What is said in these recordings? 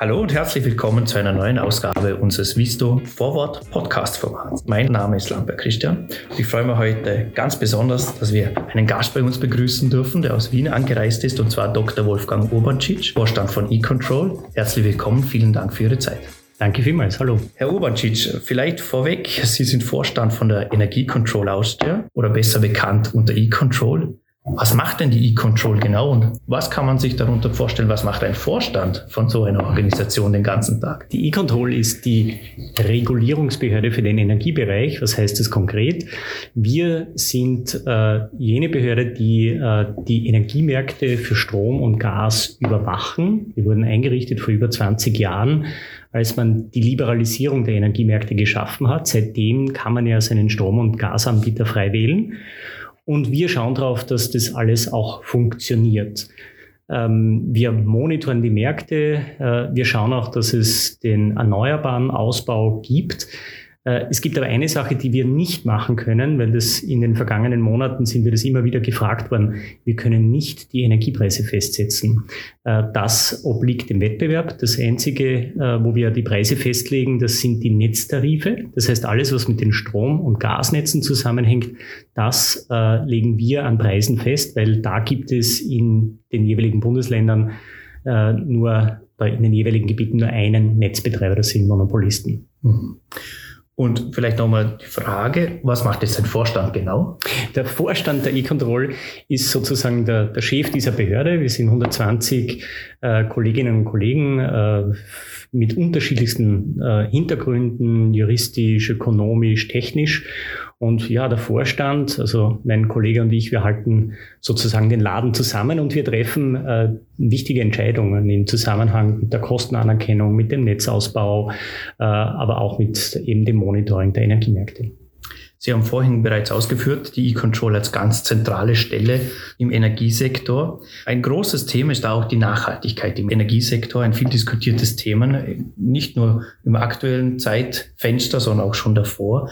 Hallo und herzlich willkommen zu einer neuen Ausgabe unseres Visto Forward Podcast Formats. Mein Name ist Lamper Christian. Ich freue mich heute ganz besonders, dass wir einen Gast bei uns begrüßen dürfen, der aus Wien angereist ist, und zwar Dr. Wolfgang Urbancic, Vorstand von eControl. Herzlich willkommen, vielen Dank für Ihre Zeit. Danke vielmals, hallo. Herr Urbancic, vielleicht vorweg, Sie sind Vorstand von der Energiecontrol Austria oder besser bekannt unter eControl. Was macht denn die E-Control genau und was kann man sich darunter vorstellen? Was macht ein Vorstand von so einer Organisation den ganzen Tag? Die E-Control ist die Regulierungsbehörde für den Energiebereich. Was heißt das konkret? Wir sind äh, jene Behörde, die äh, die Energiemärkte für Strom und Gas überwachen. Wir wurden eingerichtet vor über 20 Jahren als man die Liberalisierung der Energiemärkte geschaffen hat. Seitdem kann man ja seinen Strom- und Gasanbieter frei wählen. Und wir schauen darauf, dass das alles auch funktioniert. Ähm, wir monitoren die Märkte. Äh, wir schauen auch, dass es den erneuerbaren Ausbau gibt. Äh, es gibt aber eine Sache, die wir nicht machen können, weil das in den vergangenen Monaten sind wir das immer wieder gefragt worden. Wir können nicht die Energiepreise festsetzen. Äh, das obliegt dem Wettbewerb. Das einzige, äh, wo wir die Preise festlegen, das sind die Netztarife. Das heißt, alles, was mit den Strom- und Gasnetzen zusammenhängt, das legen wir an Preisen fest, weil da gibt es in den jeweiligen Bundesländern nur in den jeweiligen Gebieten nur einen Netzbetreiber, das sind Monopolisten. Mhm. Und vielleicht nochmal die Frage, was macht jetzt ein Vorstand genau? Der Vorstand der E-Control ist sozusagen der, der, Chef dieser Behörde. Wir sind 120 äh, Kolleginnen und Kollegen äh, mit unterschiedlichsten äh, Hintergründen, juristisch, ökonomisch, technisch. Und ja, der Vorstand, also mein Kollege und ich, wir halten sozusagen den Laden zusammen und wir treffen äh, wichtige Entscheidungen im Zusammenhang mit der Kostenanerkennung, mit dem Netzausbau, äh, aber auch mit eben dem Monitoring der Energiemärkte. Sie haben vorhin bereits ausgeführt, die E-Control als ganz zentrale Stelle im Energiesektor. Ein großes Thema ist auch die Nachhaltigkeit im Energiesektor, ein viel diskutiertes Thema, nicht nur im aktuellen Zeitfenster, sondern auch schon davor.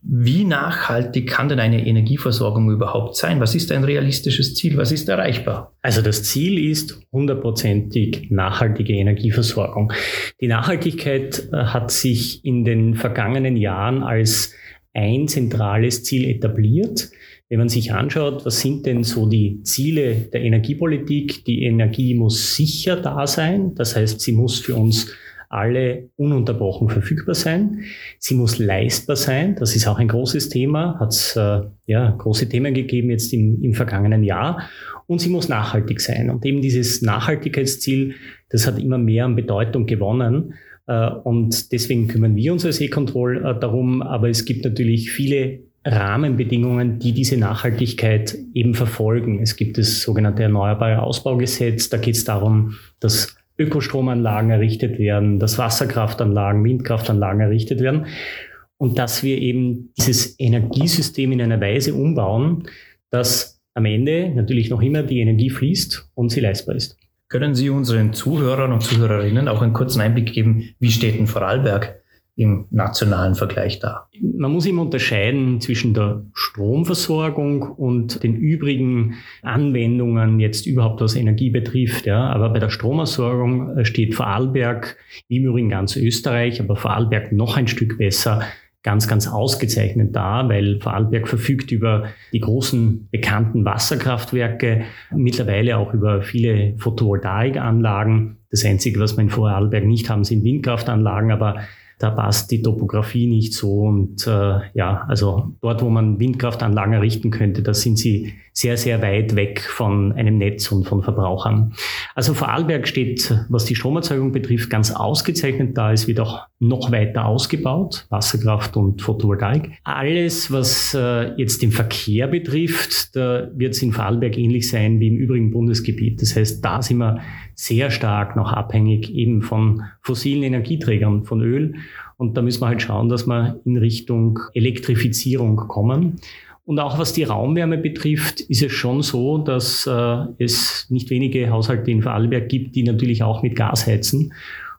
Wie nachhaltig kann denn eine Energieversorgung überhaupt sein? Was ist ein realistisches Ziel? Was ist erreichbar? Also das Ziel ist hundertprozentig nachhaltige Energieversorgung. Die Nachhaltigkeit äh, hat sich in den vergangenen Jahren als ein zentrales Ziel etabliert. Wenn man sich anschaut, was sind denn so die Ziele der Energiepolitik? Die Energie muss sicher da sein. Das heißt, sie muss für uns alle ununterbrochen verfügbar sein. Sie muss leistbar sein. Das ist auch ein großes Thema. Hat es äh, ja, große Themen gegeben jetzt im, im vergangenen Jahr. Und sie muss nachhaltig sein. Und eben dieses Nachhaltigkeitsziel, das hat immer mehr an Bedeutung gewonnen. Äh, und deswegen kümmern wir uns als E-Control äh, darum. Aber es gibt natürlich viele Rahmenbedingungen, die diese Nachhaltigkeit eben verfolgen. Es gibt das sogenannte Erneuerbare Ausbaugesetz. Da geht es darum, dass Ökostromanlagen errichtet werden, dass Wasserkraftanlagen, Windkraftanlagen errichtet werden und dass wir eben dieses Energiesystem in einer Weise umbauen, dass am Ende natürlich noch immer die Energie fließt und sie leistbar ist. Können Sie unseren Zuhörern und Zuhörerinnen auch einen kurzen Einblick geben, wie steht denn Vorarlberg im nationalen Vergleich da? Man muss immer unterscheiden zwischen der Stromversorgung und den übrigen Anwendungen jetzt überhaupt was Energie betrifft. Ja. Aber bei der Stromversorgung äh, steht Vorarlberg, im Übrigen ganz Österreich, aber Vorarlberg noch ein Stück besser ganz, ganz ausgezeichnet da, weil Vorarlberg verfügt über die großen bekannten Wasserkraftwerke, mittlerweile auch über viele Photovoltaikanlagen. Das Einzige, was wir in Vorarlberg nicht haben, sind Windkraftanlagen, aber da passt die Topografie nicht so. Und äh, ja, also dort, wo man Windkraftanlagen errichten könnte, da sind sie sehr, sehr weit weg von einem Netz und von Verbrauchern. Also Vorarlberg steht, was die Stromerzeugung betrifft, ganz ausgezeichnet da. Es wird auch noch weiter ausgebaut, Wasserkraft und Photovoltaik. Alles, was äh, jetzt den Verkehr betrifft, da wird es in Vorarlberg ähnlich sein wie im übrigen Bundesgebiet. Das heißt, da sind wir sehr stark noch abhängig eben von fossilen Energieträgern, von Öl. Und da müssen wir halt schauen, dass wir in Richtung Elektrifizierung kommen. Und auch was die Raumwärme betrifft, ist es schon so, dass äh, es nicht wenige Haushalte in Vorarlberg gibt, die natürlich auch mit Gas heizen.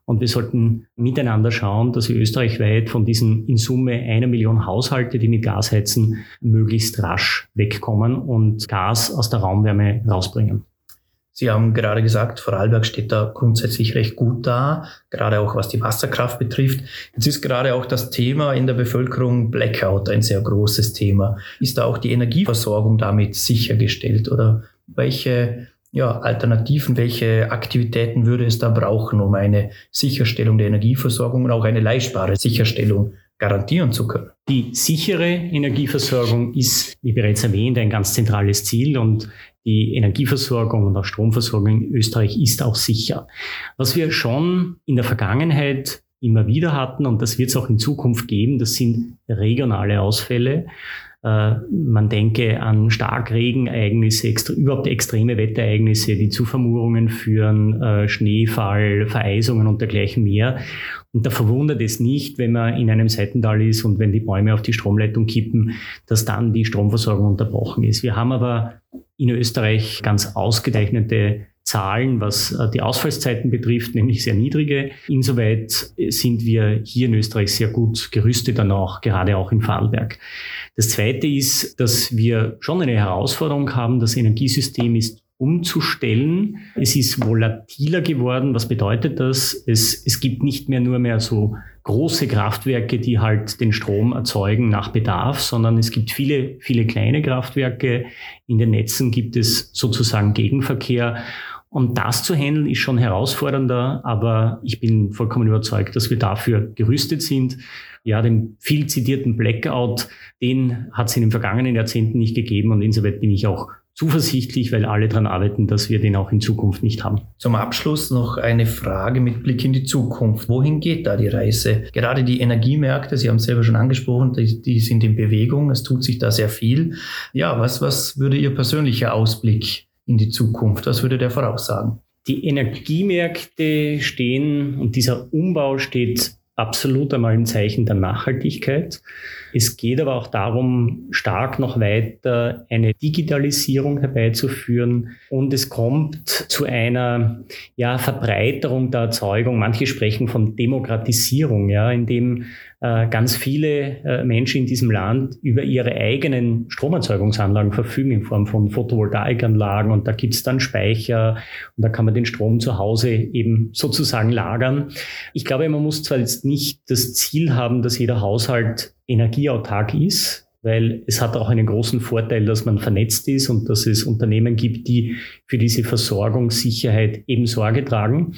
Und wir sollten miteinander schauen, dass wir österreichweit von diesen in Summe einer Million Haushalte, die mit Gas heizen, möglichst rasch wegkommen und Gas aus der Raumwärme rausbringen. Sie haben gerade gesagt, Vorarlberg steht da grundsätzlich recht gut da, gerade auch was die Wasserkraft betrifft. Jetzt ist gerade auch das Thema in der Bevölkerung Blackout ein sehr großes Thema. Ist da auch die Energieversorgung damit sichergestellt oder welche ja, Alternativen, welche Aktivitäten würde es da brauchen, um eine Sicherstellung der Energieversorgung und auch eine leistbare Sicherstellung garantieren zu können? Die sichere Energieversorgung ist, wie bereits erwähnt, ein ganz zentrales Ziel und die Energieversorgung und auch Stromversorgung in Österreich ist auch sicher. Was wir schon in der Vergangenheit immer wieder hatten, und das wird es auch in Zukunft geben, das sind regionale Ausfälle. Äh, man denke an Starkregenereignisse, überhaupt extreme Wetterereignisse, die zu Vermurungen führen, äh, Schneefall, Vereisungen und dergleichen mehr. Und da verwundert es nicht, wenn man in einem Seitental ist und wenn die Bäume auf die Stromleitung kippen, dass dann die Stromversorgung unterbrochen ist. Wir haben aber in Österreich ganz ausgezeichnete Zahlen, was äh, die Ausfallszeiten betrifft, nämlich sehr niedrige. Insoweit sind wir hier in Österreich sehr gut gerüstet, dann auch, gerade auch in Vorarlberg. Das Zweite ist, dass wir schon eine Herausforderung haben. Das Energiesystem ist umzustellen. Es ist volatiler geworden. Was bedeutet das? Es, es gibt nicht mehr nur mehr so große Kraftwerke, die halt den Strom erzeugen nach Bedarf, sondern es gibt viele, viele kleine Kraftwerke. In den Netzen gibt es sozusagen Gegenverkehr. Und das zu handeln ist schon herausfordernder, aber ich bin vollkommen überzeugt, dass wir dafür gerüstet sind. Ja, den viel zitierten Blackout, den hat es in den vergangenen Jahrzehnten nicht gegeben und insoweit bin ich auch zuversichtlich, weil alle daran arbeiten, dass wir den auch in Zukunft nicht haben. Zum Abschluss noch eine Frage mit Blick in die Zukunft. Wohin geht da die Reise? Gerade die Energiemärkte, Sie haben es selber schon angesprochen, die, die sind in Bewegung, es tut sich da sehr viel. Ja, was, was würde Ihr persönlicher Ausblick in die Zukunft? Was würde der voraussagen? Die Energiemärkte stehen und dieser Umbau steht absolut einmal im Zeichen der Nachhaltigkeit. Es geht aber auch darum, stark noch weiter eine Digitalisierung herbeizuführen und es kommt zu einer ja, Verbreiterung der Erzeugung. Manche sprechen von Demokratisierung, ja, indem äh, ganz viele äh, Menschen in diesem Land über ihre eigenen Stromerzeugungsanlagen verfügen in Form von Photovoltaikanlagen und da gibt's dann Speicher und da kann man den Strom zu Hause eben sozusagen lagern. Ich glaube, man muss zwar jetzt nicht das Ziel haben, dass jeder Haushalt energieautark ist, weil es hat auch einen großen Vorteil, dass man vernetzt ist und dass es Unternehmen gibt, die für diese Versorgungssicherheit eben Sorge tragen.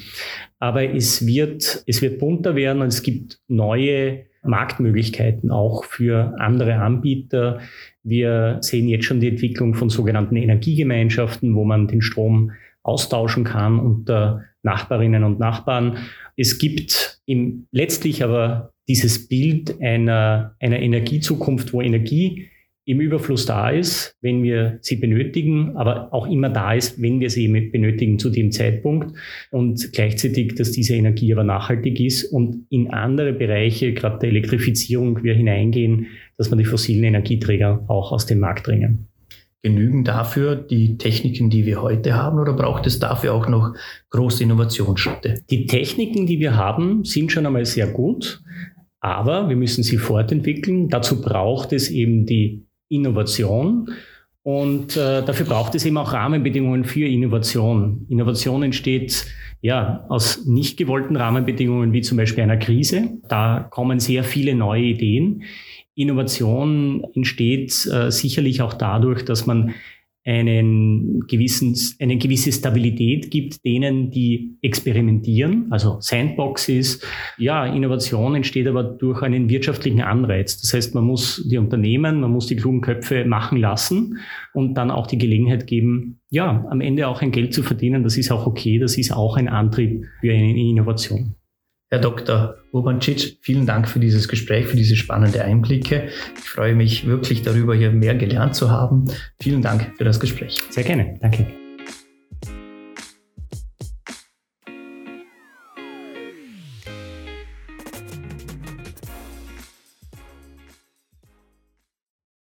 Aber es wird, es wird bunter werden und es gibt neue Marktmöglichkeiten auch für andere Anbieter. Wir sehen jetzt schon die Entwicklung von sogenannten Energiegemeinschaften, wo man den Strom austauschen kann unter Nachbarinnen und Nachbarn. Es gibt im, letztlich aber dieses Bild einer, einer Energiezukunft, wo Energie im Überfluss da ist, wenn wir sie benötigen, aber auch immer da ist, wenn wir sie benötigen zu dem Zeitpunkt und gleichzeitig, dass diese Energie aber nachhaltig ist und in andere Bereiche, gerade der Elektrifizierung, wir hineingehen, dass man die fossilen Energieträger auch aus dem Markt drängen. Genügen dafür die Techniken, die wir heute haben, oder braucht es dafür auch noch große Innovationsschritte? Die Techniken, die wir haben, sind schon einmal sehr gut, aber wir müssen sie fortentwickeln. Dazu braucht es eben die Innovation. Und äh, dafür braucht es eben auch Rahmenbedingungen für Innovation. Innovation entsteht ja aus nicht gewollten Rahmenbedingungen wie zum Beispiel einer Krise. Da kommen sehr viele neue Ideen. Innovation entsteht äh, sicherlich auch dadurch, dass man einen gewissen, eine gewisse Stabilität gibt denen, die experimentieren, also Sandboxes. Ja, Innovation entsteht aber durch einen wirtschaftlichen Anreiz. Das heißt, man muss die Unternehmen, man muss die klugen Köpfe machen lassen und dann auch die Gelegenheit geben, ja, am Ende auch ein Geld zu verdienen. Das ist auch okay. Das ist auch ein Antrieb für eine Innovation. Herr Dr. Urbancic, vielen Dank für dieses Gespräch, für diese spannenden Einblicke. Ich freue mich wirklich darüber, hier mehr gelernt zu haben. Vielen Dank für das Gespräch. Sehr gerne. Danke.